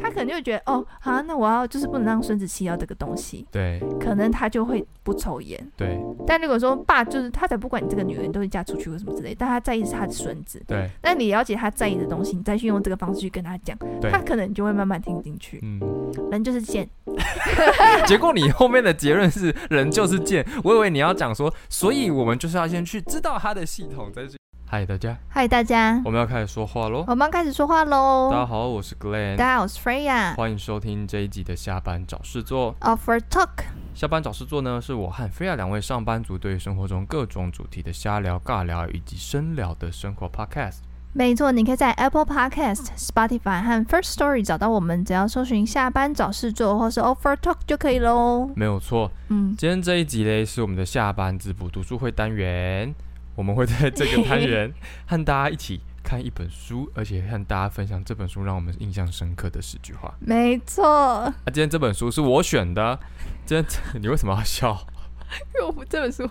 他可能就会觉得哦，好，那我要就是不能让孙子吸到这个东西，对，可能他就会不抽烟。对，但如果说爸就是他才不管你这个女人都是嫁出去或什么之类，但他在意是他的孙子。对，那你了解他在意的东西，你再去用这个方式去跟他讲，对他可能就会慢慢听进去。嗯，人就是贱。结果你后面的结论是人就是贱，我以为你要讲说，所以我们就是要先去知道他的系统，再去。嗨，大家。嗨，大家。我们要开始说话喽。我们要开始说话喽。大家好，我是 Glenn。大家好，我是 Freya。欢迎收听这一集的下班找事做。Offer Talk。下班找事做呢，是我和 Freya 两位上班族对生活中各种主题的瞎聊、尬聊以及深聊的生活 Podcast。没错，你可以在 Apple Podcast、Spotify 和 First Story 找到我们，只要搜寻“下班找事做”或是 Offer Talk 就可以喽。没有错。嗯，今天这一集呢，是我们的下班滋补读书会单元。我们会在这个单元和大家一起看一本书，而且和大家分享这本书让我们印象深刻的十句话。没错。啊，今天这本书是我选的。今天你为什么要笑？因为我这本书，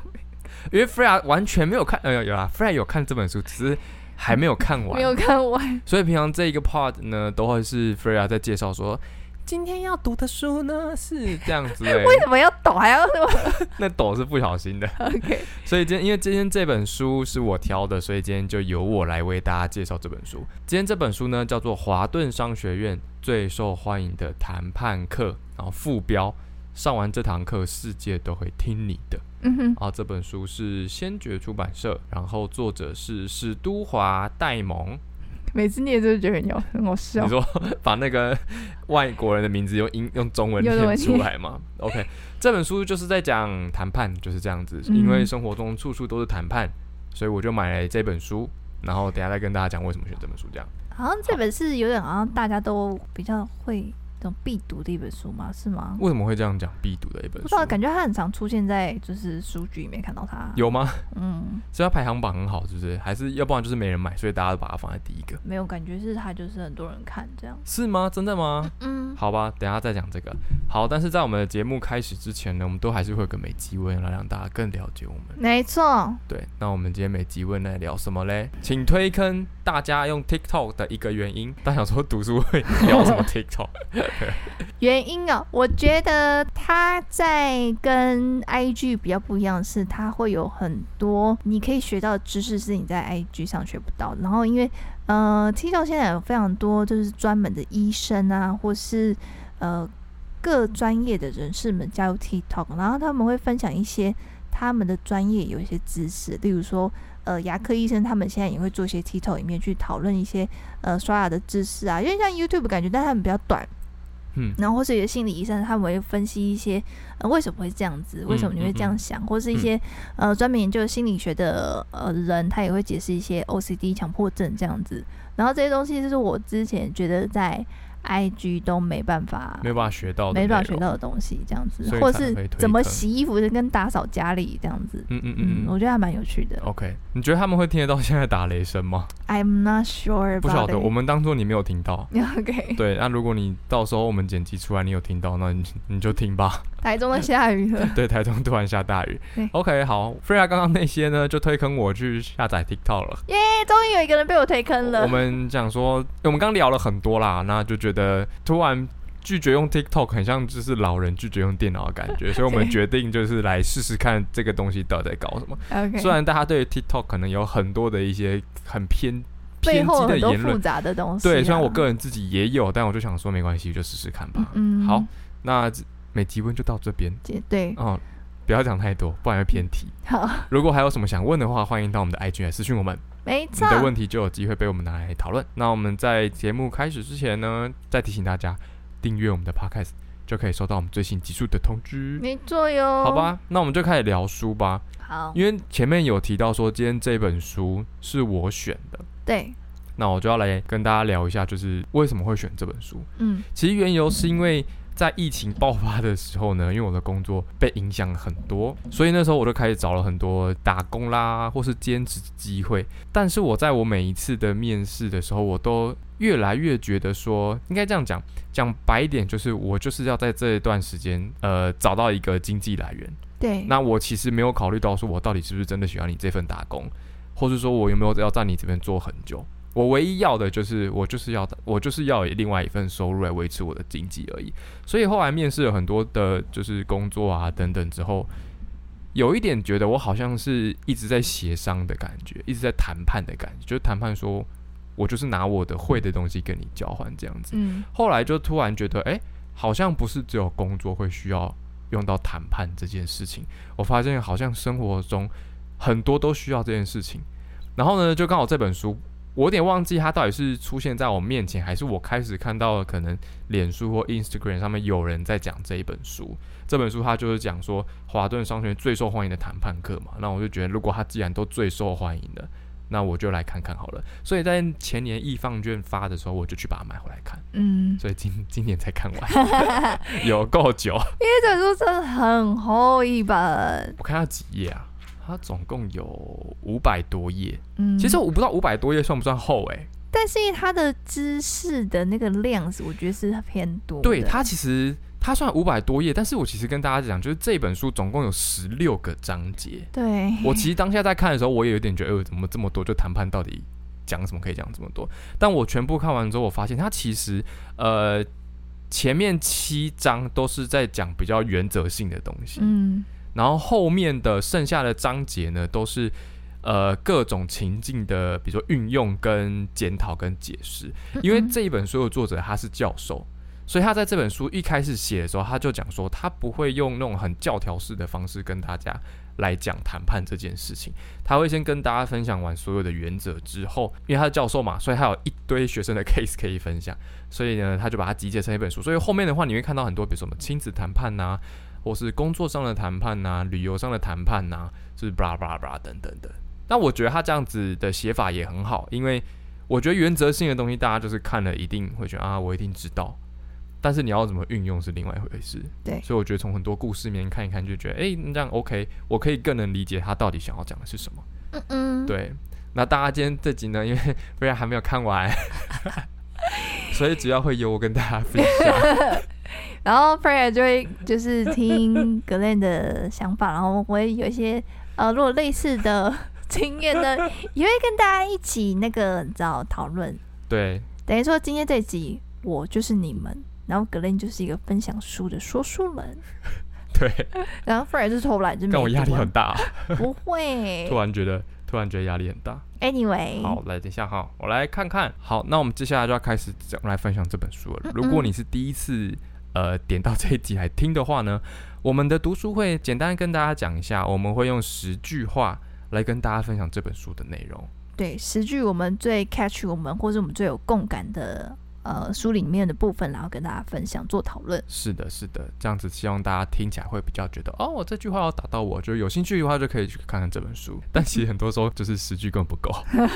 因为 Freya 完全没有看，呃，有啊，Freya 有看这本书，只是还没有看完，没有看完。所以平常这一个 part 呢，都会是 Freya 在介绍说。今天要读的书呢是这样子，为什么要抖还要什么？那抖是不小心的。OK，所以今天因为今天这本书是我挑的，所以今天就由我来为大家介绍这本书。今天这本书呢叫做《华顿商学院最受欢迎的谈判课》，然后副标上完这堂课，世界都会听你的。嗯哼，然后这本书是先觉出版社，然后作者是史都华戴蒙。每次念都觉得很很好笑。你说 把那个外国人的名字用英用中文念出来吗？OK，这本书就是在讲谈判，就是这样子。因为生活中处处都是谈判，所以我就买了这本书。然后等下再跟大家讲为什么选这本书。这样，好像这本是有点好像大家都比较会。这种必读的一本书吗？是吗？为什么会这样讲？必读的一本书，不知道，感觉它很常出现在就是书局里面看到它。有吗？嗯，所以它排行榜很好，是不是？还是要不然就是没人买，所以大家都把它放在第一个？没有，感觉是它就是很多人看这样。是吗？真的吗？嗯，好吧，等下再讲这个。好，但是在我们的节目开始之前呢，我们都还是会有个每集问来让大家更了解我们。没错。对，那我们今天每集问来聊什么嘞？请推坑大家用 TikTok 的一个原因。大家想说读书会聊什么 TikTok？原因啊，我觉得它在跟 IG 比较不一样的是，它会有很多你可以学到的知识是你在 IG 上学不到。然后因为呃，TikTok 现在有非常多就是专门的医生啊，或是呃各专业的人士们加入 TikTok，然后他们会分享一些他们的专业有一些知识，例如说呃牙科医生，他们现在也会做一些 TikTok 里面去讨论一些呃刷牙的知识啊，因为像 YouTube 感觉，但他们比较短。嗯，然后或是有些心理医生，他们会分析一些呃为什么会这样子，为什么你会这样想，嗯嗯。嗯、或是一些呃专门研究心理学的呃人，他也会解释一些 OCD 强迫症这样子。然后这些东西就是我之前觉得在。IG 都没办法，没办法学到，没办法学到的东西，这样子，或是怎么洗衣服跟打扫家里这样子，嗯嗯。嗯，我觉得还蛮有趣的。OK，你觉得他们会听得到现在打雷声吗？I'm not sure，不晓得，我们当做你没有听到。OK，对，那如果你到时候我们剪辑出来你有听到，那你你就听吧。台中在下雨了，对，台中突然下大雨。OK，好，Freya 刚刚那些呢，就推坑我去下载 TikTok 了。耶，终于有一个人被我推坑了。我们讲说，我们刚聊了很多啦，那就觉得突然拒绝用 TikTok，很像就是老人拒绝用电脑的感觉，所以我们决定就是来试试看这个东西到底在搞什么。虽然大家对 TikTok 可能有很多的一些很偏偏激的言论，复杂的东西。对，虽然我个人自己也有，但我就想说没关系，就试试看吧。嗯，好，那。每集问就到这边，对，哦，不要讲太多，不然会偏题。好，如果还有什么想问的话，欢迎到我们的 IG 来私讯我们，没错，你的问题就有机会被我们拿来讨论。那我们在节目开始之前呢，再提醒大家订阅我们的 Podcast，就可以收到我们最新集数的通知。没错哟。好吧，那我们就开始聊书吧。好，因为前面有提到说今天这本书是我选的，对，那我就要来跟大家聊一下，就是为什么会选这本书。嗯，其实缘由是因为。在疫情爆发的时候呢，因为我的工作被影响很多，所以那时候我就开始找了很多打工啦，或是兼职机会。但是我在我每一次的面试的时候，我都越来越觉得说，应该这样讲，讲白一点，就是我就是要在这一段时间，呃，找到一个经济来源。对。那我其实没有考虑到说，我到底是不是真的喜欢你这份打工，或是说我有没有要在你这边做很久。我唯一要的就是我就是要我就是要以另外一份收入来维持我的经济而已。所以后来面试了很多的，就是工作啊等等之后，有一点觉得我好像是一直在协商的感觉，一直在谈判的感觉，就是谈判说我就是拿我的会的东西跟你交换这样子。嗯，后来就突然觉得，哎，好像不是只有工作会需要用到谈判这件事情，我发现好像生活中很多都需要这件事情。然后呢，就刚好这本书，我有点忘记它到底是出现在我面前，还是我开始看到了可能脸书或 Instagram 上面有人在讲这一本书。这本书它就是讲说华顿商学院最受欢迎的谈判课嘛。那我就觉得，如果它既然都最受欢迎的，那我就来看看好了。所以在前年易放券发的时候，我就去把它买回来看。嗯，所以今今年才看完，有够久。因为这本书真的很厚一本，我看它几页啊？它总共有五百多页，嗯，其实我不知道五百多页算不算厚哎、欸，但是它的知识的那个量是，我觉得是偏多。对，它其实它算五百多页，但是我其实跟大家讲，就是这本书总共有十六个章节。对，我其实当下在看的时候，我也有点觉得，呃，怎么这么多？就谈判到底讲什么可以讲这么多？但我全部看完之后，我发现它其实呃前面七章都是在讲比较原则性的东西，嗯。然后后面的剩下的章节呢，都是呃各种情境的，比如说运用跟检讨跟解释。因为这一本书的作者他是教授，所以他在这本书一开始写的时候，他就讲说他不会用那种很教条式的方式跟大家来讲谈判这件事情。他会先跟大家分享完所有的原则之后，因为他是教授嘛，所以他有一堆学生的 case 可以分享，所以呢，他就把它集结成一本书。所以后面的话，你会看到很多，比如说什么亲子谈判呐。或是工作上的谈判呐、啊，旅游上的谈判呐、啊，就是巴拉巴拉巴拉等等等。那我觉得他这样子的写法也很好，因为我觉得原则性的东西，大家就是看了一定会觉得啊，我一定知道。但是你要怎么运用是另外一回事。对，所以我觉得从很多故事里面看一看，就觉得哎、欸，这样 OK，我可以更能理解他到底想要讲的是什么。嗯嗯。对，那大家今天这集呢，因为 不然还没有看完，所以主要会由我跟大家分享。然后 Freya 就会就是听 Glen 的想法，然后我会有一些呃，如果类似的经验呢，也会跟大家一起那个你知道讨论。对，等于说今天这集我就是你们，然后 Glen 就是一个分享书的说书人。对。然后 Freya 就偷懒，就让我压力很大。不会。突然觉得，突然觉得压力很大。Anyway，好，来等一下哈，我来看看。好，那我们接下来就要开始讲来分享这本书了。嗯嗯，如果你是第一次。呃，点到这一集来听的话呢，我们的读书会简单跟大家讲一下，我们会用十句话来跟大家分享这本书的内容。对，十句我们最 catch 我们或者我们最有共感的。呃，书里面的部分，然后跟大家分享做讨论。是的，是的，这样子希望大家听起来会比较觉得，哦，这句话要打到我，就有兴趣的话就可以去看看这本书。但其实很多时候就是十句根本不够，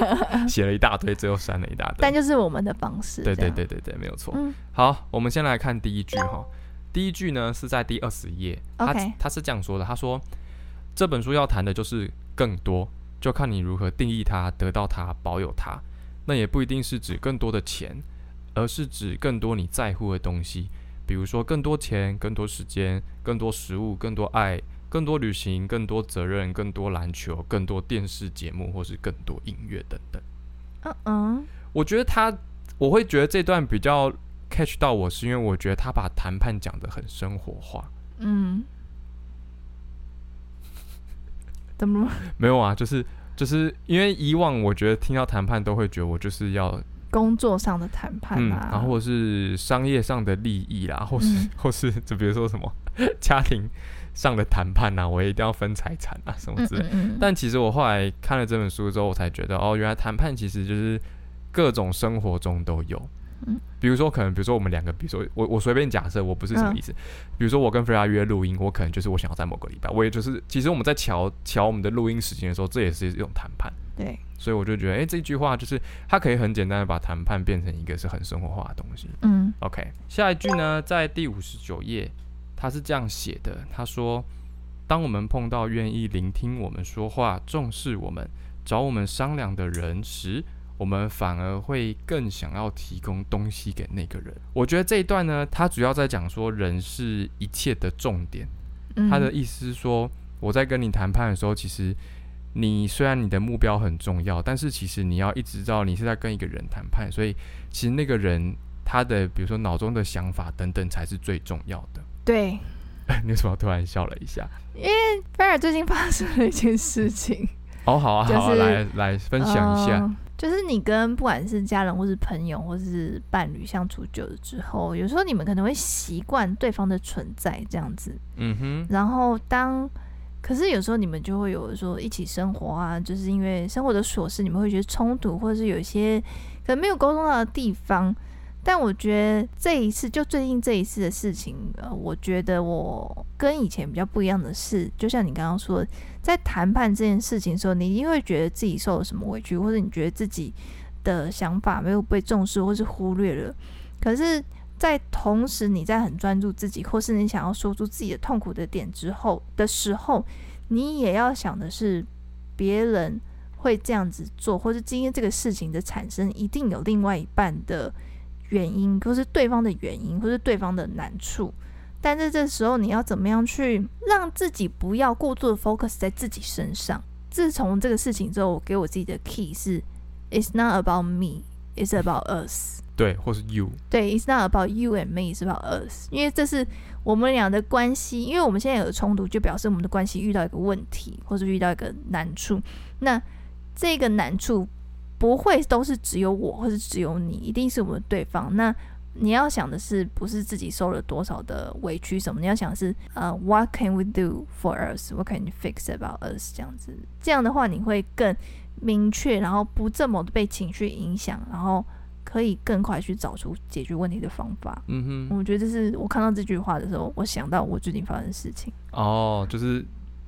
写了一大堆，最后删了一大堆。但就是我们的方式。对对对对对，没有错。嗯。好，我们先来看第一句哈。第一句呢是在第二十页，他他是这样说的，他说这本书要谈的就是更多，就看你如何定义它，得到它，保有它。那也不一定是指更多的钱。而是指更多你在乎的东西，比如说更多钱、更多时间、更多食物、更多爱、更多旅行、更多责任、更多篮球、更多电视节目，或是更多音乐等等。嗯嗯，我觉得他，我会觉得这段比较 catch 到我，是因为我觉得他把谈判讲得很生活化。嗯，怎么？没有啊，就是就是因为以往我觉得听到谈判都会觉得我就是要。工作上的谈判啊，嗯，然后或是商业上的利益啦，或是、嗯、或是就比如说什么 家庭上的谈判啊，我也一定要分财产啊什么之类。但其实我后来看了这本书之后，我才觉得哦，原来谈判其实就是各种生活中都有。嗯，比如说可能，比如说我们两个，比如说我我随便假设，我不是什么意思。嗯、比如说我跟 Freya 约录音，我可能就是我想要在某个礼拜，我也就是其实我们在瞧瞧我们的录音时间的时候，这也是一种谈判。对，所以我就觉得，哎、欸，这句话就是它可以很简单的把谈判变成一个是很生活化的东西。嗯，OK，下一句呢，在第五十九页，他是这样写的，他说：“当我们碰到愿意聆听我们说话、重视我们、找我们商量的人时，我们反而会更想要提供东西给那个人。”我觉得这一段呢，他主要在讲说，人是一切的重点。他的意思是说，我在跟你谈判的时候，其实。你虽然你的目标很重要，但是其实你要一直知道你是在跟一个人谈判，所以其实那个人他的比如说脑中的想法等等才是最重要的。对，你为什么突然笑了一下？因为菲尔最近发生了一件事情。哦，好啊，好啊，来来分享一下。呃就是你跟不管是家人或是朋友或是伴侣相处久了之后，有时候你们可能会习惯对方的存在这样子。嗯哼。然后当，可是有时候你们就会有说一起生活啊，就是因为生活的琐事，你们会觉得冲突，或者是有一些可能没有沟通到的地方。但我觉得这一次，就最近这一次的事情，呃，我觉得我跟以前比较不一样的是，就像你刚刚说，在谈判这件事情的时候，你一定会觉得自己受了什么委屈，或者你觉得自己的想法没有被重视，或是忽略了。可是，在同时你在很专注自己，或是你想要说出自己的痛苦的点之后的时候，你也要想的是，别人会这样子做，或是今天这个事情的产生，一定有另外一半的。原因，或是对方的原因，或是对方的难处，但是这时候你要怎么样去让自己不要过度的 focus 在自己身上？自从这个事情之后，我给我自己的 key 是：It's not about me, it's about us。对，或是 you。对，It's not about you and me, it's about us。因为这是我们俩的关系，因为我们现在有冲突，就表示我们的关系遇到一个问题，或是遇到一个难处。那这个难处。不会都是只有我，或是只有你，一定是我们对方。那你要想的是，不是自己受了多少的委屈什么？你要想的是，呃，What can we do for us? What can you fix about us？这样子，这样的话你会更明确，然后不这么被情绪影响，然后可以更快去找出解决问题的方法。嗯哼，我觉得这是我看到这句话的时候，我想到我最近发生的事情。哦，就是。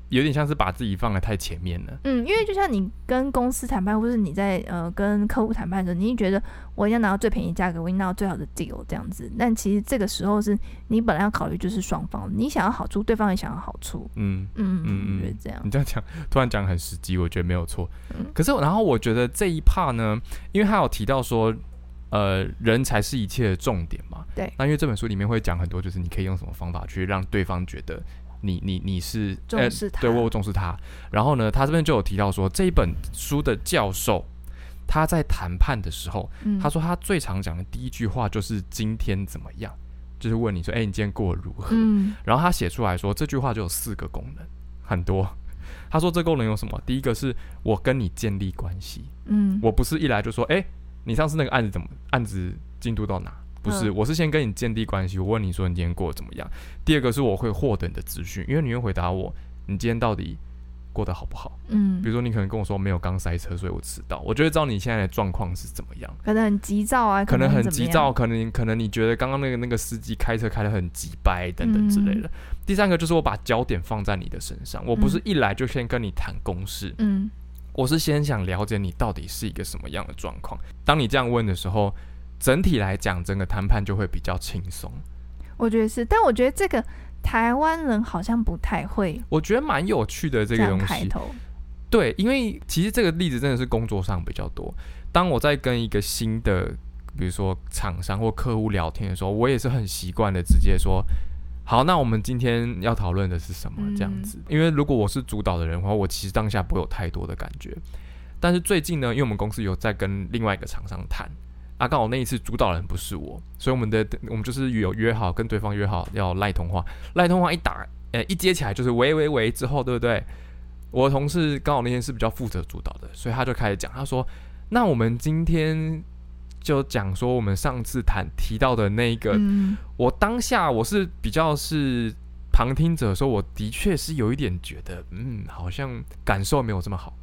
有点像是把自己放在太前面了。嗯，因为就像你跟公司谈判，或是你在呃跟客户谈判的时候，你觉得我一定要拿到最便宜价格，我一定要拿到最好的 deal 这样子。但其实这个时候是你本来要考虑就是双方，你想要好处，对方也想要好处。嗯嗯嗯，觉得这样。你这样讲，突然讲很实际，我觉得没有错。嗯。可是然后我觉得这一 part 呢，因为他有提到说，呃，人才是一切的重点嘛。对。那因为这本书里面会讲很多，就是你可以用什么方法去让对方觉得。你你你是重视他，欸、对我重视他。然后呢，他这边就有提到说，这一本书的教授他在谈判的时候，嗯、他说他最常讲的第一句话就是“今天怎么样”，就是问你说：“哎、欸，你今天过得如何？”嗯、然后他写出来说这句话就有四个功能，很多。他说这功能有什么？第一个是我跟你建立关系，嗯，我不是一来就说：“哎、欸，你上次那个案子怎么案子进度到哪？”不是，我是先跟你建立关系。我问你说你今天过得怎么样？第二个是我会获得你的资讯，因为你会回答我，你今天到底过得好不好？嗯，比如说你可能跟我说没有刚塞车，所以我迟到。我就会知道你现在的状况是怎么样。可能很急躁啊，可能很急躁，可能可能你觉得刚刚那个那个司机开车开得很急掰等等之类的。嗯、第三个就是我把焦点放在你的身上，我不是一来就先跟你谈公事，嗯，我是先想了解你到底是一个什么样的状况。当你这样问的时候。整体来讲，整个谈判就会比较轻松。我觉得是，但我觉得这个台湾人好像不太会。我觉得蛮有趣的这个东西。对，因为其实这个例子真的是工作上比较多。当我在跟一个新的，比如说厂商或客户聊天的时候，我也是很习惯的直接说：“好，那我们今天要讨论的是什么？”这样子。因为如果我是主导的人的话，我其实当下不会有太多的感觉。但是最近呢，因为我们公司有在跟另外一个厂商谈。啊，刚好那一次主导人不是我，所以我们的我们就是有约好跟对方约好要赖通话，赖通话一打，呃、欸，一接起来就是喂喂喂之后，对不对？我的同事刚好那天是比较负责主导的，所以他就开始讲，他说：“那我们今天就讲说我们上次谈提到的那个，嗯、我当下我是比较是旁听者，说我的确是有一点觉得，嗯，好像感受没有这么好，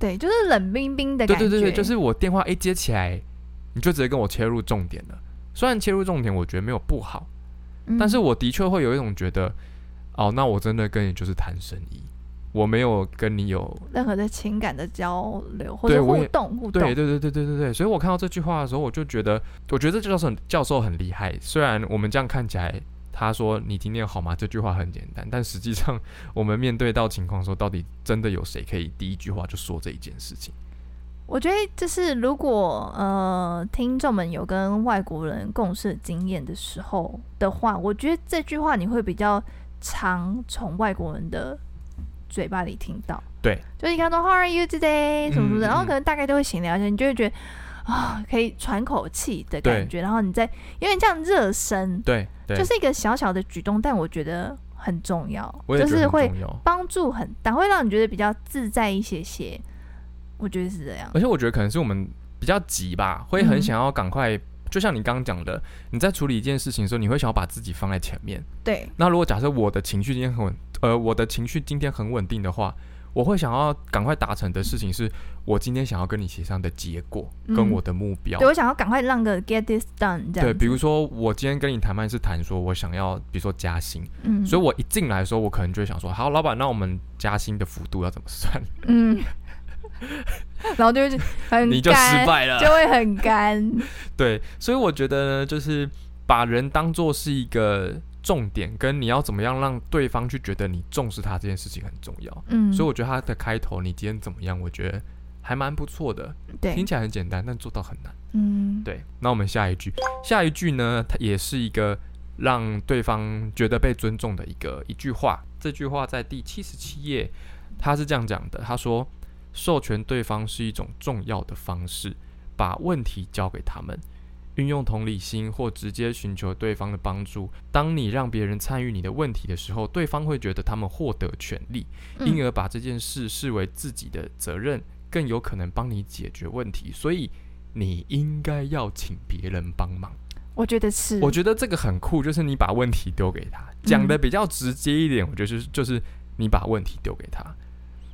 对，就是冷冰冰的感觉，对对对对，就是我电话一接起来。”你就直接跟我切入重点了，虽然切入重点我觉得没有不好，嗯、但是我的确会有一种觉得，哦，那我真的跟你就是谈生意，我没有跟你有任何的情感的交流或者互动互动。对对对对对对对，所以我看到这句话的时候，我就觉得，我觉得这教授教授很厉害。虽然我们这样看起来，他说你今天好吗？这句话很简单，但实际上 我们面对到情况的时候，到底真的有谁可以第一句话就说这一件事情？我觉得就是，如果呃听众们有跟外国人共事经验的时候的话，我觉得这句话你会比较常从外国人的嘴巴里听到。对，就是你看到 How are you today 什么什么的，嗯、然后可能大概都会闲聊一下，你就会觉得啊，可以喘口气的感觉，然后你再有点像热身，对，对，就是一个小小的举动，但我觉得很重要，重要就是会帮助很大，会让你觉得比较自在一些些。我觉得是这样，而且我觉得可能是我们比较急吧，会很想要赶快。嗯就像你刚刚讲的，你在处理一件事情的时候，你会想要把自己放在前面。对。那如果假设我的情绪今天很稳，呃，我的情绪今天很稳定的话，我会想要赶快达成的事情是我今天想要跟你协商的结果跟我的目标。嗯、对，我想要赶快让个 get this done 这样。对，比如说我今天跟你谈判是谈说我想要，比如说加薪。嗯。所以我一进来的时候，我可能就会想说，好，老板，那我们加薪的幅度要怎么算？嗯。然后就会很你就失败了，就会很干。对，所以我觉得呢，就是把人当做是一个重点，跟你要怎么样让对方去觉得你重视他这件事情很重要。嗯，所以我觉得他的开头，你今天怎么样？我觉得还蛮不错的。对，听起来很简单，但做到很难。嗯，对。那我们下一句，下一句呢，它也是一个让对方觉得被尊重的一个一句话。这句话在第七十七页，他是这样讲的，他说。授权对方是一种重要的方式，把问题交给他们，运用同理心或直接寻求对方的帮助。当你让别人参与你的问题的时候，对方会觉得他们获得权利，因而把这件事视为自己的责任，更有可能帮你解决问题。所以你应该要请别人帮忙。我觉得是，我觉得这个很酷，就是你把问题丢给他，讲的比较直接一点，我觉得就是就是你把问题丢给他。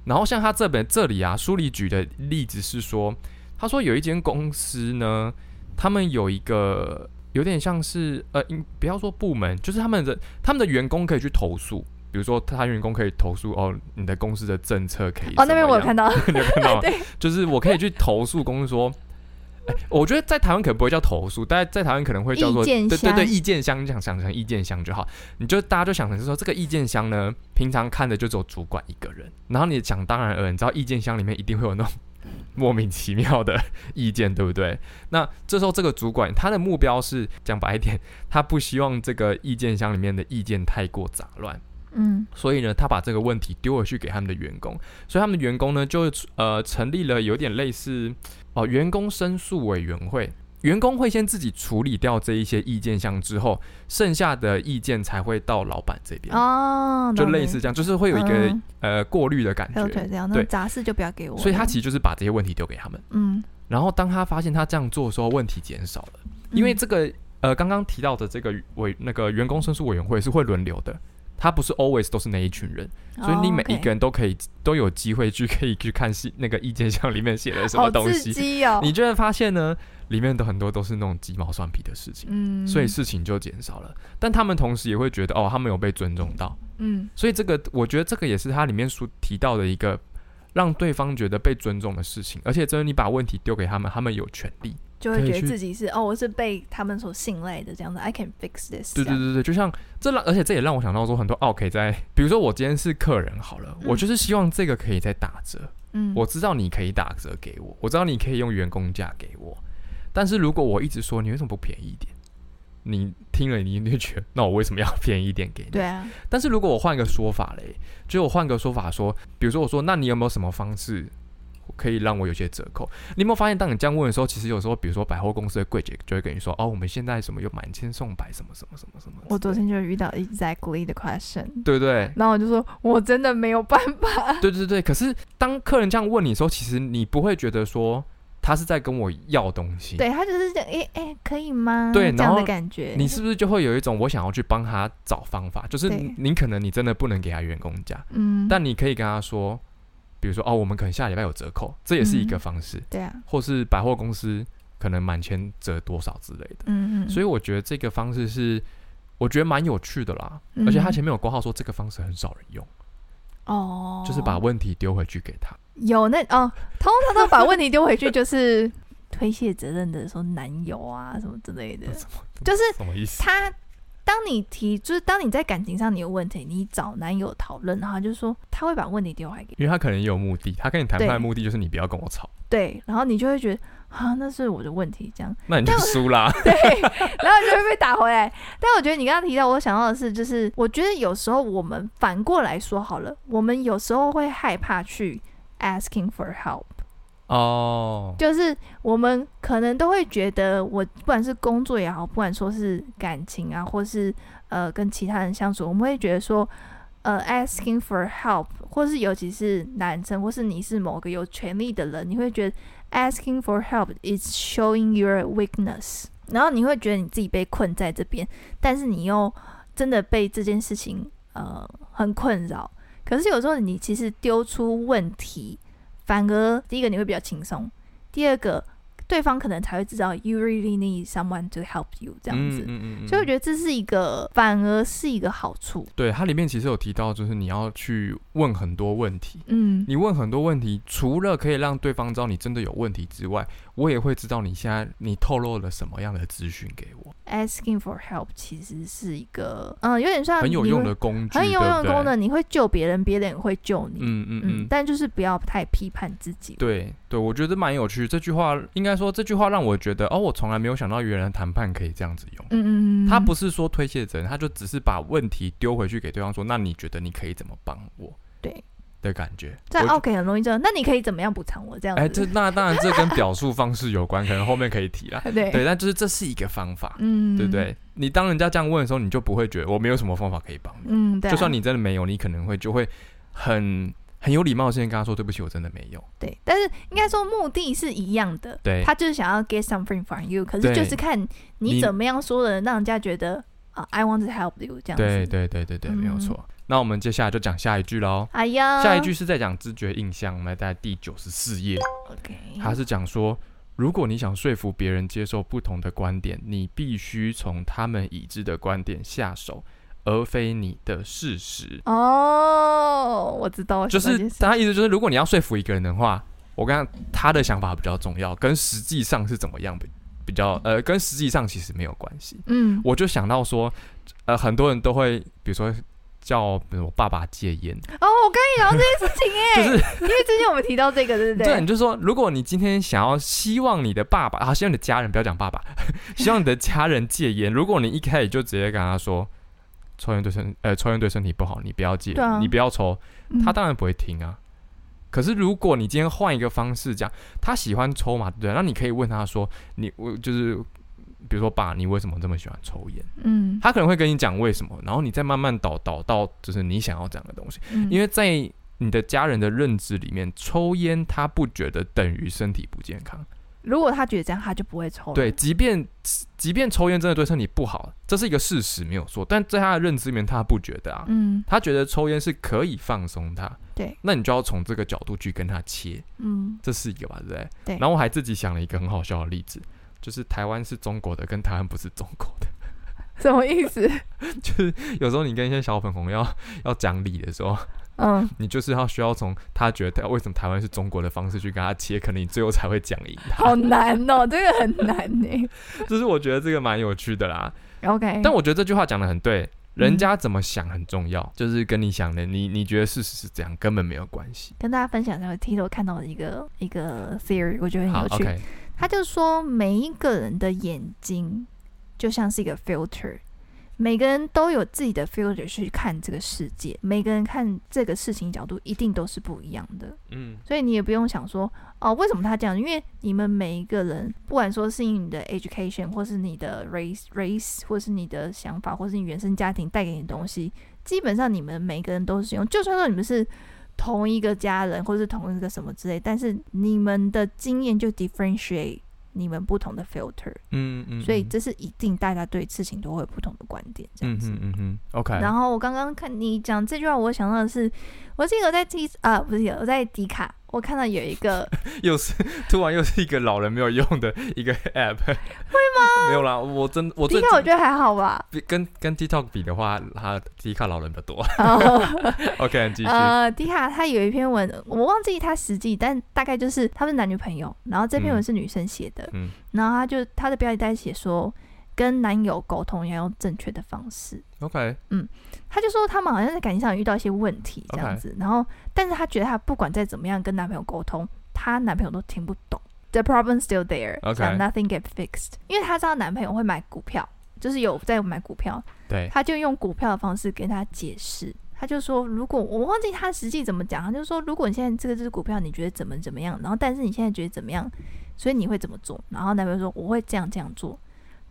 然后像他这本这里啊，书里举的例子是说，他说有一间公司呢，他们有一个有点像是呃，不要说部门，就是他们的他们的员工可以去投诉，比如说他员工可以投诉哦，你的公司的政策可以哦，那边我有看到，你有看到，对，就是我可以去投诉公司说。欸、我觉得在台湾可能不会叫投诉，但在台湾可能会叫做对对对意见箱，想想成意见箱就好。你就大家就想成是说这个意见箱呢，平常看的就只有主管一个人，然后你想当然了，你知道意见箱里面一定会有那种莫名其妙的意见，对不对？那这时候这个主管他的目标是讲白一点，他不希望这个意见箱里面的意见太过杂乱。嗯，所以呢，他把这个问题丢回去给他们的员工，所以他们的员工呢，就呃成立了有点类似哦、呃、员工申诉委员会，员工会先自己处理掉这一些意见项之后，剩下的意见才会到老板这边。哦，就类似这样，就是会有一个、嗯、呃过滤的感觉，这样，对，杂事就不要给我，所以他其实就是把这些问题丢给他们，嗯，然后当他发现他这样做的时候，问题减少了，因为这个呃刚刚提到的这个委那个员工申诉委员会是会轮流的。他不是 always 都是那一群人，所以你每一个人都可以、oh. 都有机会去可以去看戏那个意见箱里面写了什么东西。哦、你就会发现呢，里面的很多都是那种鸡毛蒜皮的事情，嗯，所以事情就减少了。但他们同时也会觉得哦，他们有被尊重到，嗯，所以这个我觉得这个也是他里面所提到的一个让对方觉得被尊重的事情。而且，真的你把问题丢给他们，他们有权利。就会觉得自己是哦，我是被他们所信赖的这样子，I can fix this。对对对对，就像这让，而且这也让我想到说，很多奥客在，比如说我今天是客人好了，嗯、我就是希望这个可以再打折。嗯，我知道你可以打折给我，我知道你可以用员工价给我，但是如果我一直说你为什么不便宜一点，你听了你一定觉得，那我为什么要便宜一点给你？对啊。但是如果我换个说法嘞，就我换个说法说，比如说我说，那你有没有什么方式？可以让我有些折扣。你有没有发现，当你这样问的时候，其实有时候，比如说百货公司的柜姐就会跟你说：“哦，我们现在什么有满千送百，什么什么什么什么。”我昨天就遇到 exactly the question，对不对？然后我就说：“我真的没有办法。”对对对。可是当客人这样问你的时候，其实你不会觉得说他是在跟我要东西。对，他就是这样，哎哎，可以吗？对，这样的感觉。你是不是就会有一种我想要去帮他找方法？就是你可能你真的不能给他员工价，嗯，但你可以跟他说。比如说哦，我们可能下礼拜有折扣，这也是一个方式。嗯、对啊，或是百货公司可能满千折多少之类的。嗯嗯。所以我觉得这个方式是，我觉得蛮有趣的啦。嗯、而且他前面有括号说这个方式很少人用。哦。就是把问题丢回去给他。有那哦，通常都把问题丢回去，就是推卸责任的说男友啊什么之类的。就是什么意思？他。当你提，就是当你在感情上你有问题，你找男友讨论，然后就是说他会把问题丢回给你，因为他可能也有目的，他跟你谈判的目的就是你不要跟我吵。对，然后你就会觉得啊，那是我的问题，这样，那你就输啦。对，然后你就会被打回来。但我觉得你刚刚提到，我想到的是，就是我觉得有时候我们反过来说好了，我们有时候会害怕去 asking for help。哦，就是我们可能都会觉得，我不管是工作也好，不管说是感情啊，或是呃跟其他人相处，我们会觉得说，呃，asking for help，或是尤其是男生，或是你是某个有权力的人，你会觉得 asking for help is showing your weakness，然后你会觉得你自己被困在这边，但是你又真的被这件事情呃很困扰。可是有时候你其实丢出问题。反而，第一个你会比较轻松，第二个。对方可能才会知道，you really need someone to help you 这样子，嗯嗯嗯、所以我觉得这是一个，反而是一个好处。对，它里面其实有提到，就是你要去问很多问题，嗯，你问很多问题，除了可以让对方知道你真的有问题之外，我也会知道你现在你透露了什么样的资讯给我。Asking for help 其实是一个，嗯，有点像很有用的工具，很有用的功能，你会救别人，别人也会救你，嗯嗯嗯，但就是不要太批判自己。对对，我觉得蛮有趣，这句话应该。说这句话让我觉得哦，我从来没有想到原来谈判可以这样子用。嗯嗯嗯，他不是说推卸责任，他就只是把问题丢回去给对方说，那你觉得你可以怎么帮我？对的感觉，在 OK 很容易这样。那你可以怎么样补偿我这样子？哎，这那当然这跟表述方式有关，可能后面可以提啦。对对，但就是这是一个方法，嗯，对不对？你当人家这样问的时候，你就不会觉得我没有什么方法可以帮你。嗯，对。就算你真的没有，你可能会就会很。很有礼貌，先跟他说对不起，我真的没有。对，但是应该说目的是一样的。对，他就是想要 get something from you，可是就是看你怎么样说的，让人家觉得啊，I want to help you 这样子。对对对对对，没有错。嗯、那我们接下来就讲下一句喽。哎呀，下一句是在讲知觉印象，我们在第九十四页。OK，他是讲说，如果你想说服别人接受不同的观点，你必须从他们已知的观点下手。而非你的事实哦，我知道，就是他意思就是，如果你要说服一个人的话，我刚刚他的想法比较重要，跟实际上是怎么样比比较呃，跟实际上其实没有关系。嗯，我就想到说，呃，很多人都会比如说叫我爸爸戒烟哦，我跟你聊这件事情 哎，就是因为之前我们提到这个，对不对？对，你就说，如果你今天想要希望你的爸爸啊，希望你的家人不要讲爸爸，希望你的家人戒烟，如果你一开始就直接跟他说。抽烟对身，呃，抽烟对身体不好，你不要戒，啊、你不要抽，他当然不会听啊。嗯、可是如果你今天换一个方式讲，他喜欢抽嘛，对不对？那你可以问他说，你我就是，比如说爸，你为什么这么喜欢抽烟？嗯，他可能会跟你讲为什么，然后你再慢慢导导到就是你想要讲的东西，嗯、因为在你的家人的认知里面，抽烟他不觉得等于身体不健康。如果他觉得这样，他就不会抽。对，即便即便抽烟真的对身体不好，这是一个事实，没有错。但在他的认知里面，他不觉得啊。嗯。他觉得抽烟是可以放松他。对。那你就要从这个角度去跟他切。嗯。这是一个吧，对不对？对。然后我还自己想了一个很好笑的例子，就是台湾是中国的，跟台湾不是中国的。什么意思？就是有时候你跟一些小粉红要要讲理的时候。嗯，你就是要需要从他觉得为什么台湾是中国的方式去跟他切，可能你最后才会讲赢他。好难哦，这个很难呢。就是我觉得这个蛮有趣的啦。OK，但我觉得这句话讲的很对，人家怎么想很重要，嗯、就是跟你想的，你你觉得事实是这样，根本没有关系。跟大家分享一下，我提头看到的一个一个 theory，我觉得很有趣。Okay、他就说每一个人的眼睛就像是一个 filter。每个人都有自己的 filter 去看这个世界，每个人看这个事情角度一定都是不一样的。嗯，所以你也不用想说哦，为什么他这样？因为你们每一个人，不管说是因你的 education，或是你的 race race，或是你的想法，或是你原生家庭带给你的东西，基本上你们每个人都是用。就算说你们是同一个家人，或是同一个什么之类，但是你们的经验就 differentiate。你们不同的 filter，嗯嗯，嗯，所以这是一定，大家对事情都会有不同的观点，这样子，嗯嗯嗯，OK。然后我刚刚看你讲这句话，我想到的是，我记得我在 T 啊，不是，我在迪卡。我看到有一个，又是突然又是一个老人没有用的一个 app，会吗？没有啦，我真我迪卡我觉得还好吧。跟跟 TikTok 比的话，他迪卡老人比较多。Oh, OK，继续。呃，迪卡他有一篇文，我忘记他实际，但大概就是他们是男女朋友，然后这篇文是女生写的，嗯，然后他就他的标题在写说。跟男友沟通要用正确的方式。OK，嗯，他就说他们好像在感情上遇到一些问题这样子.然后，但是他觉得他不管再怎么样跟男朋友沟通，他男朋友都听不懂。The problem still there, Okay. so nothing get fixed。因为他知道男朋友会买股票，就是有在买股票，对，他就用股票的方式跟他解释，他就说，如果我忘记他实际怎么讲，他就说，如果你现在这个支股票你觉得怎么怎么样，然后但是你现在觉得怎么样，所以你会怎么做？然后男朋友说我会这样这样做。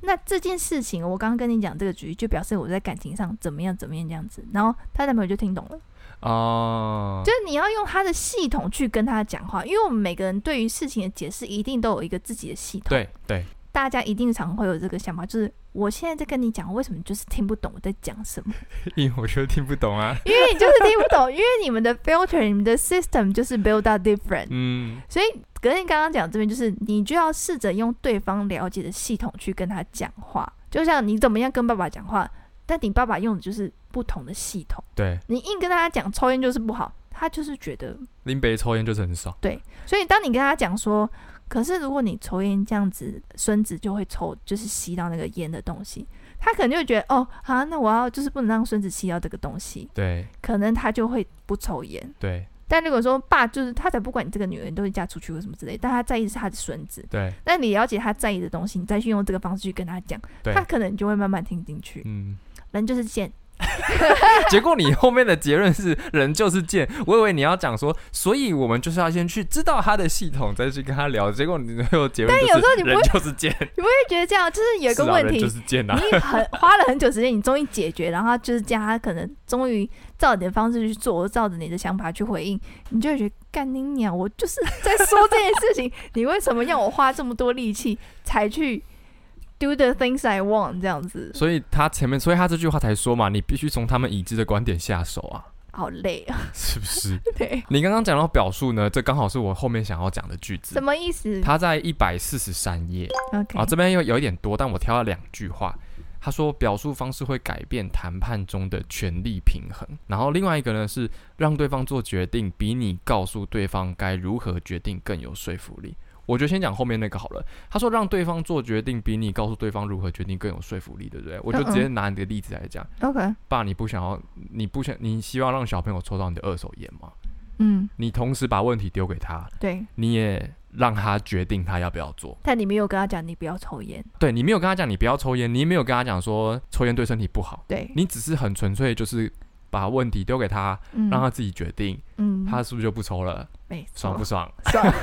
那这件事情，我刚刚跟你讲这个举例，就表示我在感情上怎么样怎么样这样子。然后他男朋友就听懂了。哦，就是你要用他的系统去跟他讲话，因为我们每个人对于事情的解释一定都有一个自己的系统。对对，大家一定常会有这个想法，就是我现在在跟你讲，为什么就是听不懂我在讲什么？因为我觉得听不懂啊，因为你就是听不懂，因为你们的 filter、你们的 system 就是 build up different。嗯，所以格林刚刚讲这边就是，你就要试着用对方了解的系统去跟他讲话，就像你怎么样跟爸爸讲话。但你爸爸用的就是不同的系统，对，你硬跟他讲抽烟就是不好，他就是觉得林北抽烟就是很少，对，所以当你跟他讲说，可是如果你抽烟这样子，孙子就会抽，就是吸到那个烟的东西，他可能就会觉得哦，好，那我要就是不能让孙子吸到这个东西，对，可能他就会不抽烟，对。但如果说爸就是他才不管你这个女人都会嫁出去或什么之类，但他在意的是他的孙子。对。但你了解他在意的东西，你再去用这个方式去跟他讲，他可能就会慢慢听进去。嗯。人就是贱。结果你后面的结论是人就是贱，我以为你要讲说，所以我们就是要先去知道他的系统，再去跟他聊。结果你最后结论，但有时候你不会就是贱，你不会觉得这样，就是有一个问题，就是贱啊。你很花了很久时间，你终于解决，然后就是叫他可能终于照你的方式去做，照着你的想法去回应，你就会觉得干你娘，我就是在说这件事情，你为什么要我花这么多力气才去？Do the things I want，这样子。所以他前面，所以他这句话才说嘛，你必须从他们已知的观点下手啊。好累啊，是不是？对。你刚刚讲到表述呢，这刚好是我后面想要讲的句子。什么意思？他在一百四十三页。OK。啊，这边有有一点多，但我挑了两句话。他说，表述方式会改变谈判中的权力平衡。然后另外一个呢，是让对方做决定，比你告诉对方该如何决定更有说服力。我觉得先讲后面那个好了。他说，让对方做决定比你告诉对方如何决定更有说服力，对不对？我就直接拿你的例子来讲。OK，爸，你不想要，你不想，你希望让小朋友抽到你的二手烟吗？嗯。你同时把问题丢给他，对，你也让他决定他要不要做。但你没有跟他讲你不要抽烟。对，你没有跟他讲你不要抽烟，你也没有跟他讲说抽烟对身体不好。对，你只是很纯粹就是把问题丢给他，让他自己决定。嗯，他是不是就不抽了？没。爽不爽？爽。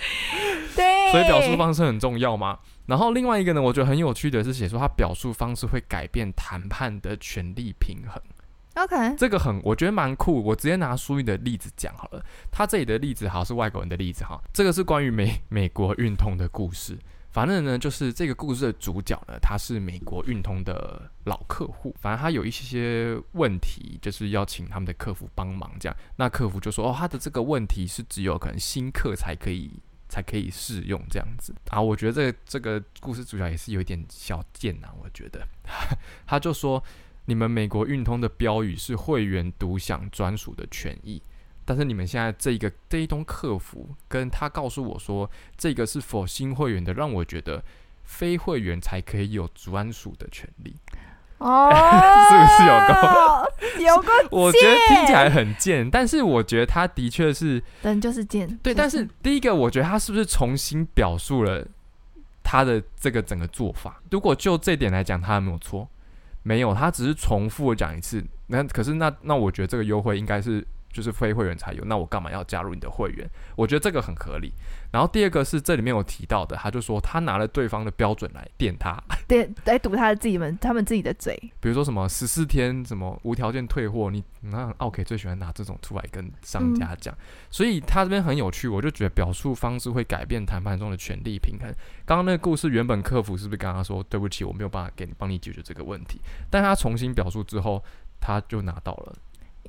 对，所以表述方式很重要嘛。然后另外一个呢，我觉得很有趣的是写说他表述方式会改变谈判的权力平衡。OK，这个很我觉得蛮酷。我直接拿书里的例子讲好了。他这里的例子好像是外国人的例子哈。这个是关于美 美国运通的故事。反正呢，就是这个故事的主角呢，他是美国运通的老客户。反正他有一些问题，就是要请他们的客服帮忙这样。那客服就说：“哦，他的这个问题是只有可能新客才可以。”才可以适用这样子啊，我觉得这这个故事主角也是有一点小贱、啊。我觉得 他就说，你们美国运通的标语是会员独享专属的权益，但是你们现在这个这一通客服跟他告诉我说，这个是 for 新会员的，让我觉得非会员才可以有专属的权利。哦，是不是有够 有够？我觉得听起来很贱，但是我觉得他的确是人就是贱。对，但是第一个，我觉得他是不是重新表述了他的这个整个做法？如果就这点来讲，他有没有错？没有，他只是重复讲一次。那可是那那我觉得这个优惠应该是。就是非会员才有，那我干嘛要加入你的会员？我觉得这个很合理。然后第二个是这里面有提到的，他就说他拿了对方的标准来垫他，垫，来堵他的自己们他们自己的嘴。比如说什么十四天什么无条件退货，你那奥 K 最喜欢拿这种出来跟商家讲。嗯、所以他这边很有趣，我就觉得表述方式会改变谈判中的权力平衡。刚刚那个故事原本客服是不是刚刚说对不起，我没有办法给你帮你解决这个问题？但他重新表述之后，他就拿到了。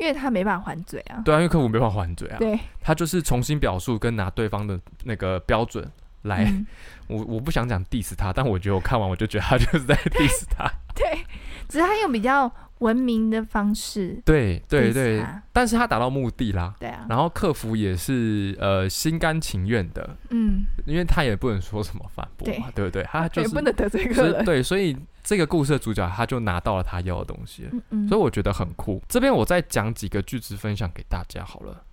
因为他没办法还嘴啊，对啊，因为客服没办法还嘴啊，对，他就是重新表述跟拿对方的那个标准来，嗯、我我不想讲 diss 他，但我觉得我看完我就觉得他就是在 diss 他，对，只是他用比较文明的方式，对对对，但是他达到目的啦，对啊，然后客服也是呃心甘情愿的，嗯，因为他也不能说什么反驳嘛，对，对不对？他就是也不能得罪客人，对，所以。这个故事的主角他就拿到了他要的东西，嗯嗯，所以我觉得很酷。这边我再讲几个句子分享给大家好了，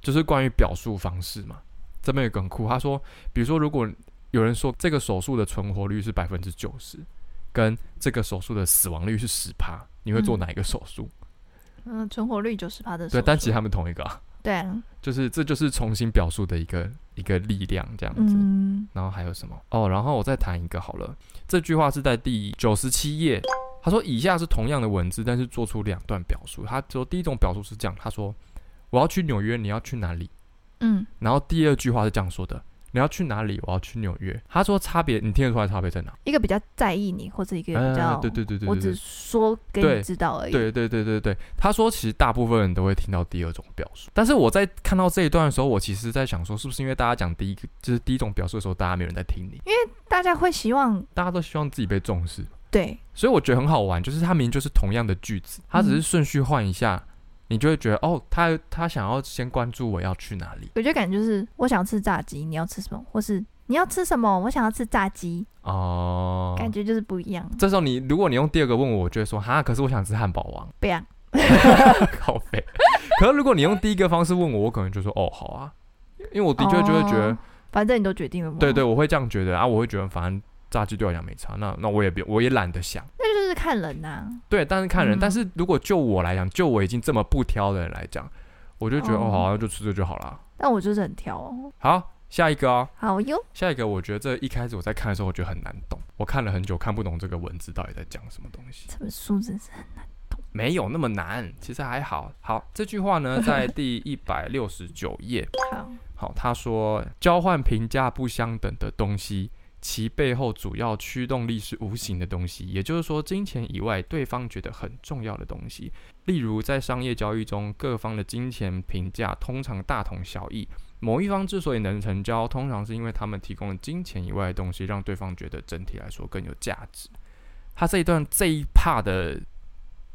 就是关于表述方式嘛。这边有个很酷，他说，比如说如果有人说这个手术的存活率是百分之九十，跟这个手术的死亡率是十趴，你会做哪一个手术？嗯，存活率九十趴的。对，但其实他们同一个啊。对啊，就是这就是重新表述的一个一个力量这样子。嗯。然后还有什么？哦，然后我再谈一个好了。这句话是在第九十七页。他说：“以下是同样的文字，但是做出两段表述。他说第一种表述是这样，他说我要去纽约，你要去哪里？嗯。然后第二句话是这样说的。”你要去哪里？我要去纽约。他说差别，你听得出来差别在哪？一个比较在意你，或者一个比较……对对对对，我只说给你知道而已。对对对对对，他说其实大部分人都会听到第二种表述，但是我在看到这一段的时候，我其实在想说，是不是因为大家讲第一个就是第一种表述的时候，大家没有人在听你？因为大家会希望，大家都希望自己被重视。对，所以我觉得很好玩，就是他明明就是同样的句子，他只是顺序换一下。嗯你就会觉得哦，他他想要先关注我要去哪里。我觉得感觉就是我想吃炸鸡，你要吃什么？或是你要吃什么？我想要吃炸鸡。哦，感觉就是不一样。这时候你如果你用第二个问我，我就会说哈，可是我想吃汉堡王。不要，靠北。可是如果你用第一个方式问我，我可能就说哦好啊，因为我的确就会觉得，哦、反正你都决定了吗？对对，我会这样觉得啊，我会觉得反正。炸鸡对我来讲没差，那那我也别，我也懒得想。那就是看人呐、啊。对，但是看人。嗯、但是如果就我来讲，就我已经这么不挑的人来讲，我就觉得哦，哦，好，那就吃这就好了。但我就是很挑哦。好，下一个哦。好哟。下一个，我觉得这一开始我在看的时候，我觉得很难懂。我看了很久，看不懂这个文字到底在讲什么东西。这本书真是很难懂。没有那么难，其实还好。好，这句话呢，在第一百六十九页。好。好，他说交换评价不相等的东西。其背后主要驱动力是无形的东西，也就是说，金钱以外对方觉得很重要的东西。例如，在商业交易中，各方的金钱评价通常大同小异。某一方之所以能成交，通常是因为他们提供了金钱以外的东西，让对方觉得整体来说更有价值。他这一段这一 part 的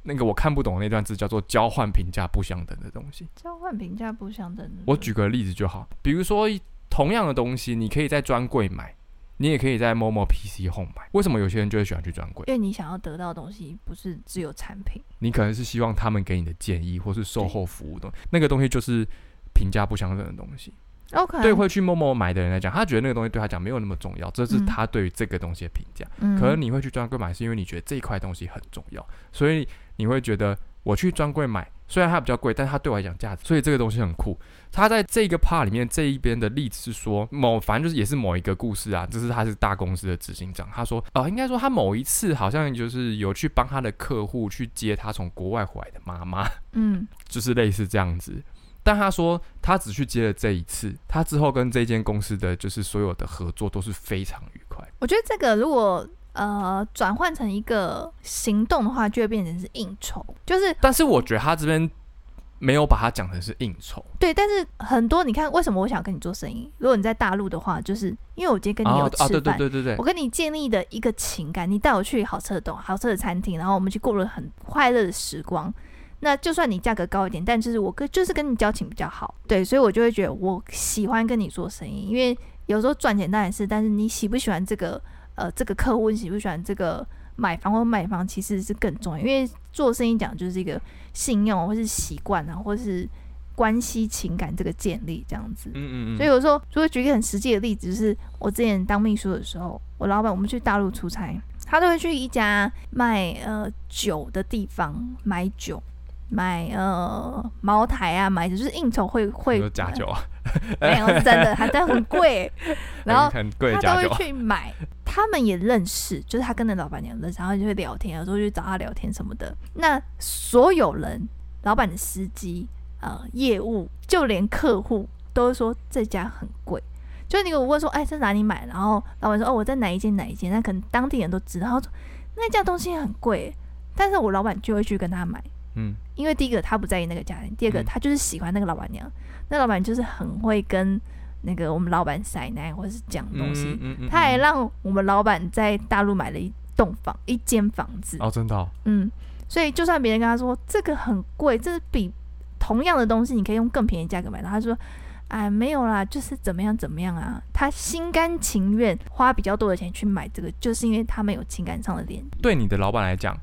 那个我看不懂的那段字叫做“交换评价不相等的东西”。交换评价不相等。我举个例子就好，比如说同样的东西，你可以在专柜买。你也可以在 Momo PC Home 买，为什么有些人就会喜欢去专柜？因为你想要得到的东西不是只有产品，你可能是希望他们给你的建议或是售后服务的那个东西，就是评价不相等的东西。OK，对会去 Momo 买的人来讲，他觉得那个东西对他讲没有那么重要，这是他对于这个东西的评价。嗯，可能你会去专柜买，是因为你觉得这一块东西很重要，所以你会觉得我去专柜买。虽然它比较贵，但是它对我来讲价值，所以这个东西很酷。它在这个 part 里面这一边的例子是说，某反正就是也是某一个故事啊，就是他是大公司的执行长，他说，哦、呃，应该说他某一次好像就是有去帮他的客户去接他从国外回来的妈妈，嗯，就是类似这样子。但他说他只去接了这一次，他之后跟这间公司的就是所有的合作都是非常愉快。我觉得这个如果。呃，转换成一个行动的话，就会变成是应酬，就是。但是我觉得他这边没有把它讲成是应酬。对，但是很多你看，为什么我想跟你做生意？如果你在大陆的话，就是因为我今天跟你有吃饭，啊，对对对对对，我跟你建立的一个情感，你带我去好吃的东好吃的餐厅，然后我们去过了很快乐的时光。那就算你价格高一点，但就是我跟就是跟你交情比较好，对，所以我就会觉得我喜欢跟你做生意，因为有时候赚钱当然是，但是你喜不喜欢这个？呃，这个客户喜不喜欢这个买房或卖房，其实是更重要，因为做生意讲就是一个信用或是习惯啊，或是关系情感这个建立这样子。嗯嗯嗯。所以有时候，如果举一个很实际的例子，就是我之前当秘书的时候，我老板我们去大陆出差，他都会去一家卖呃酒的地方买酒。买呃茅台啊，买就是应酬会会假酒啊，没有是真的，还但很贵，然后他都会去买，他们也认识，就是他跟那老板娘认识，然后就会聊天，有时候去找他聊天什么的。那所有人，老板的司机，呃，业务，就连客户都说这家很贵。就是你给我问说，哎，在哪里买？然后老板说，哦，我在哪一间哪一间？那可能当地人都知道，他说那家东西很贵，但是我老板就会去跟他买。嗯，因为第一个他不在意那个家庭，第二个他就是喜欢那个老板娘，嗯、那老板就是很会跟那个我们老板塞奶或者是讲东西，他还让我们老板在大陆买了一栋房，一间房子。哦，真的、哦，嗯，所以就算别人跟他说这个很贵，这是比同样的东西你可以用更便宜价格买到，他说哎没有啦，就是怎么样怎么样啊，他心甘情愿花比较多的钱去买这个，就是因为他们有情感上的连。对你的老板来讲。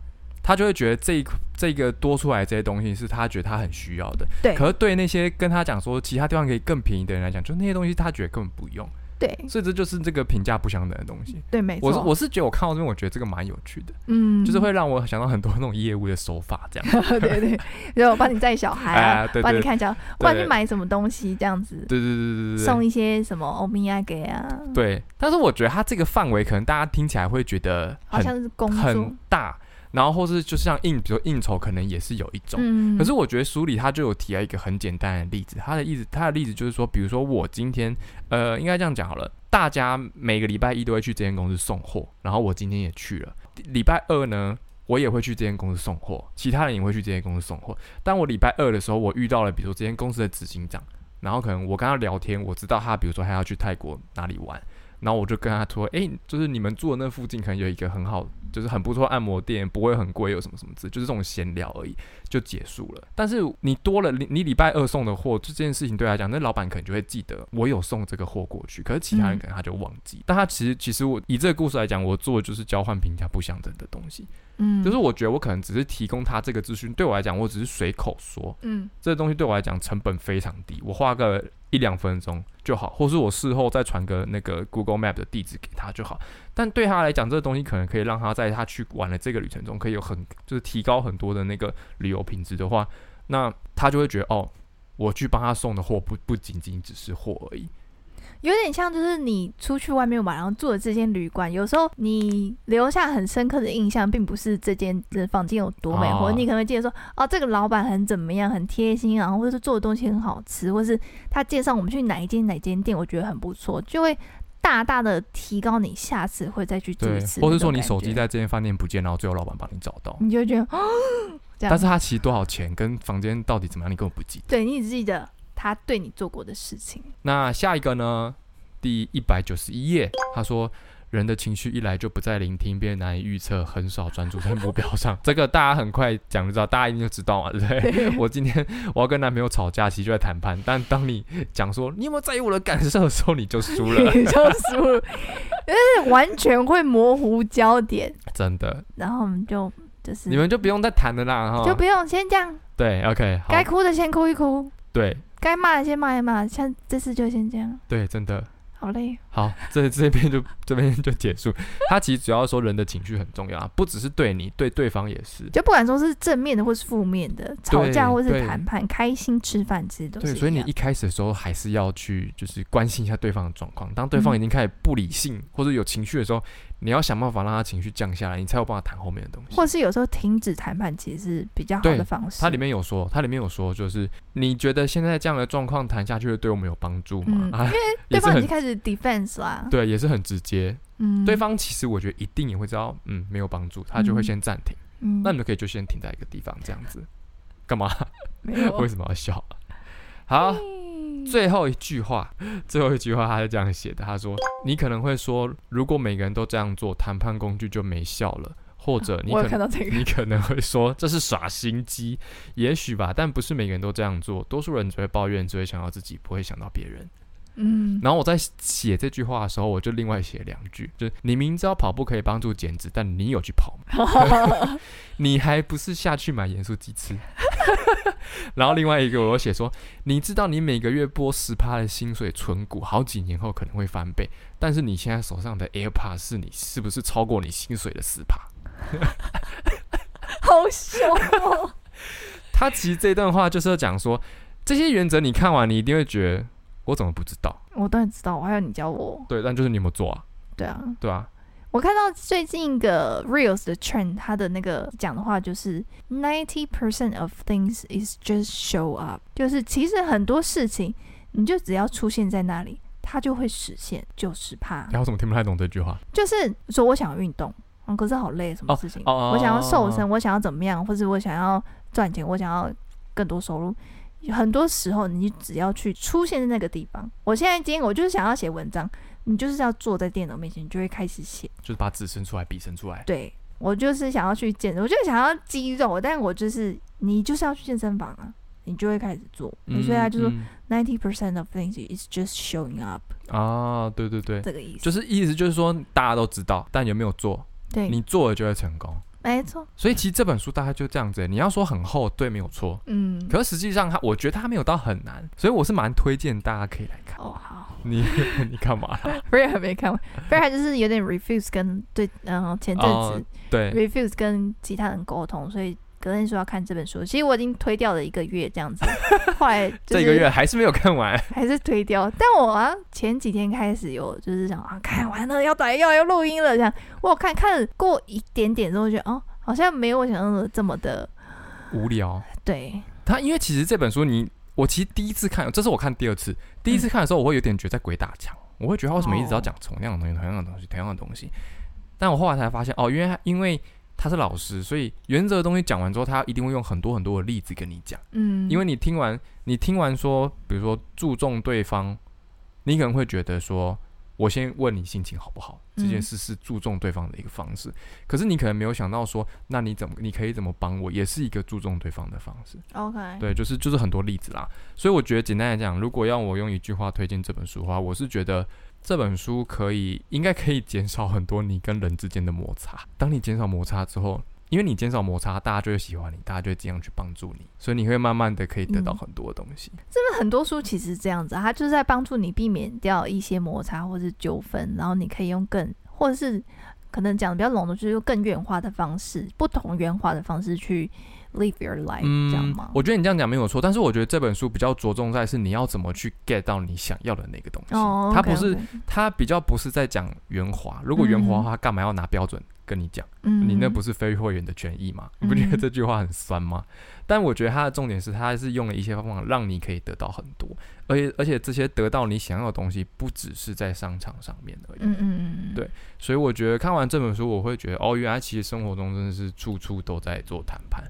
他就会觉得这一这个多出来这些东西是他觉得他很需要的，对。可是对那些跟他讲说其他地方可以更便宜的人来讲，就那些东西他觉得根本不用。对，所以这就是这个评价不相等的东西。对，没错。我是我是觉得我看到这边，我觉得这个蛮有趣的，嗯，就是会让我想到很多那种业务的手法，这样。对 对，然后帮你带小孩啊，帮、哎、你看小，帮你买什么东西这样子。对对对对对对，送一些什么欧米亚给啊。对，但是我觉得他这个范围可能大家听起来会觉得好像是工作很大。然后或是就像应，比如说应酬，可能也是有一种。嗯。可是我觉得书里他就有提到一个很简单的例子，他的意思，他的例子就是说，比如说我今天，呃，应该这样讲好了，大家每个礼拜一都会去这间公司送货，然后我今天也去了。礼拜二呢，我也会去这间公司送货，其他人也会去这间公司送货。但我礼拜二的时候，我遇到了，比如说这间公司的执行长，然后可能我跟他聊天，我知道他，比如说他要去泰国哪里玩。然后我就跟他说：“哎，就是你们住的那附近可能有一个很好，就是很不错按摩店，不会很贵，有什么什么之，就是这种闲聊而已，就结束了。但是你多了，你你礼拜二送的货，就这件事情对他来讲，那老板可能就会记得我有送这个货过去，可是其他人可能他就忘记。嗯、但他其实其实我以这个故事来讲，我做的就是交换评价不相等的东西。嗯，就是我觉得我可能只是提供他这个资讯，对我来讲，我只是随口说。嗯，这个东西对我来讲成本非常低，我花个。”一两分钟就好，或是我事后再传个那个 Google Map 的地址给他就好。但对他来讲，这个东西可能可以让他在他去玩的这个旅程中，可以有很就是提高很多的那个旅游品质的话，那他就会觉得哦，我去帮他送的货不不仅仅只是货而已。有点像，就是你出去外面玩，然后住的这间旅馆，有时候你留下很深刻的印象，并不是这间的房间有多美，哦、或者你可能会记得说，哦，这个老板很怎么样，很贴心，然后或者是做的东西很好吃，或是他介绍我们去哪一间哪间店，我觉得很不错，就会大大的提高你下次会再去住一次。或是说你手机在这间饭店不见，然后最后老板帮你找到，你就会觉得，哦，但是他其实多少钱跟房间到底怎么样，你根本不记得。对，你只记得。他对你做过的事情。那下一个呢？第一百九十一页，他说：“人的情绪一来就不再聆听，变得难以预测，很少专注在目标上。”这个大家很快讲就知道，大家一定就知道嘛，对不对？我今天我要跟男朋友吵架，其实就在谈判。但当你讲说你有没有在意我的感受的时候，你就输了，你就输了，因为完全会模糊焦点，真的。然后我们就就是你们就不用再谈了啦，哈，就不用先这样。对，OK，该哭的先哭一哭。对。该骂的先骂一骂，像这次就先这样。对，真的。好嘞。好，这 这边就这边就结束。他其实主要说人的情绪很重要啊，不只是对你，对对方也是。就不管说是正面的或是负面的，吵架或是谈判，开心吃饭其实都是。对，所以你一开始的时候还是要去就是关心一下对方的状况。当对方已经开始不理性、嗯、或者有情绪的时候。你要想办法让他情绪降下来，你才有办法谈后面的东西。或是有时候停止谈判，其实是比较好的方式。它里面有说，它里面有说，就是你觉得现在这样的状况谈下去会对我们有帮助吗？嗯、因为对方已经开始 defense 啦。对，也是很直接。嗯，对方其实我觉得一定也会知道，嗯，没有帮助，他就会先暂停。嗯，那你们可以就先停在一个地方，这样子。干嘛？没有。为什么要笑？好。嗯。最后一句话，最后一句话，他是这样写的：他说，你可能会说，如果每个人都这样做，谈判工具就没效了，或者你可能你可能会说，这是耍心机，也许吧，但不是每个人都这样做，多数人只会抱怨，只会想到自己，不会想到别人。嗯，然后我在写这句话的时候，我就另外写两句，就是你明知道跑步可以帮助减脂，但你有去跑吗？你还不是下去买盐酥鸡吃？然后另外一个我又写说，你知道你每个月拨十趴的薪水存股，好几年后可能会翻倍，但是你现在手上的 AirPods 是你是不是超过你薪水的十趴？好凶哦！他其实这段话就是要讲说，这些原则你看完，你一定会觉得。我怎么不知道？我当然知道，我还要你教我。对，但就是你有没有做啊？对啊，对啊。我看到最近一个 Reels 的 trend，他的那个讲的话就是 ninety percent of things is just show up，就是其实很多事情，你就只要出现在那里，它就会实现，就是怕。然后我怎么听不太懂这句话？就是说我想要运动，嗯，可是好累，什么事情？哦哦、我想要瘦身，我想要怎么样，或者我想要赚钱，我想要更多收入。很多时候，你只要去出现在那个地方。我现在今天我就是想要写文章，你就是要坐在电脑面前，你就会开始写，就是把纸伸出来，笔伸出来。对，我就是想要去健身，我就是想要肌肉，但我就是你就是要去健身房啊，你就会开始做。嗯、所以他就说，ninety percent of things is just showing up。啊，对对对，这个意思就是意思就是说大家都知道，但有没有做？对，你做了就会成功。没错。所以其实这本书大概就这样子。你要说很厚，对，没有错。嗯。可是实际上，它我觉得它没有到很难，所以我是蛮推荐大家可以来看。哦，好。你 你干嘛 啦？Freya 还没看完，Freya 就是有点 refuse 跟对，然后前阵子、哦、对 refuse 跟其他人沟通，所以。隔天说要看这本书，其实我已经推掉了一个月这样子，后来、就是、这一个月还是没有看完，还是推掉。但我啊前几天开始有就是想啊看完了要打要要录音了这样，我有看看过一点点之后觉得哦好像没有我想象的这么的无聊。对，他因为其实这本书你我其实第一次看，这是我看第二次，第一次看的时候我会有点觉得在鬼打墙，我会觉得他为什么一直要讲同样的东西、同样的东西、同样的东西，但我后来才发现哦，因为因为。他是老师，所以原则的东西讲完之后，他一定会用很多很多的例子跟你讲。嗯，因为你听完，你听完说，比如说注重对方，你可能会觉得说，我先问你心情好不好，这件事是注重对方的一个方式。嗯、可是你可能没有想到说，那你怎么，你可以怎么帮我，也是一个注重对方的方式。OK，对，就是就是很多例子啦。所以我觉得简单来讲，如果要我用一句话推荐这本书的话，我是觉得。这本书可以，应该可以减少很多你跟人之间的摩擦。当你减少摩擦之后，因为你减少摩擦，大家就会喜欢你，大家就会尽量去帮助你，所以你会慢慢的可以得到很多的东西。这、嗯、边很多书其实这样子，它就是在帮助你避免掉一些摩擦或是纠纷，然后你可以用更，或者是可能讲的比较笼统，就是用更圆滑的方式，不同圆滑的方式去。Live your life，嗯，这样吗？我觉得你这样讲没有错，但是我觉得这本书比较着重在是你要怎么去 get 到你想要的那个东西。哦，它不是，它比较不是在讲圆滑。如果圆滑的话，干嘛要拿标准跟你讲？嗯，你那不是非会员的权益吗？你不觉得这句话很酸吗？但我觉得它的重点是，它是用了一些方法让你可以得到很多，而且而且这些得到你想要的东西，不只是在商场上面而已。嗯嗯嗯，对。所以我觉得看完这本书，我会觉得哦，原来其实生活中真的是处处都在做谈判。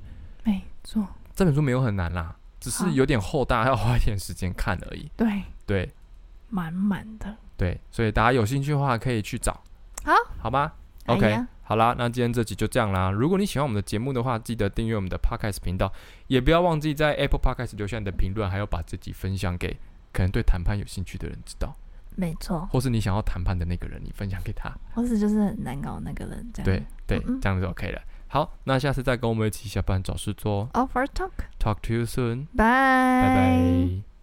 这本书没有很难啦，只是有点厚，大家要花一点时间看而已。对对，满满的。对，所以大家有兴趣的话可以去找。好，好吧？OK，、哎、好啦，那今天这集就这样啦。如果你喜欢我们的节目的话，记得订阅我们的 Podcast 频道，也不要忘记在 Apple Podcast 留下你的评论，还有把自己分享给可能对谈判有兴趣的人知道。没错，或是你想要谈判的那个人，你分享给他，或是就是很难搞的那个人，这样对对，嗯嗯这样就 OK 了。好，那下次再跟我们一起下班找事做。Offer talk. Talk to you soon. Bye. 拜拜。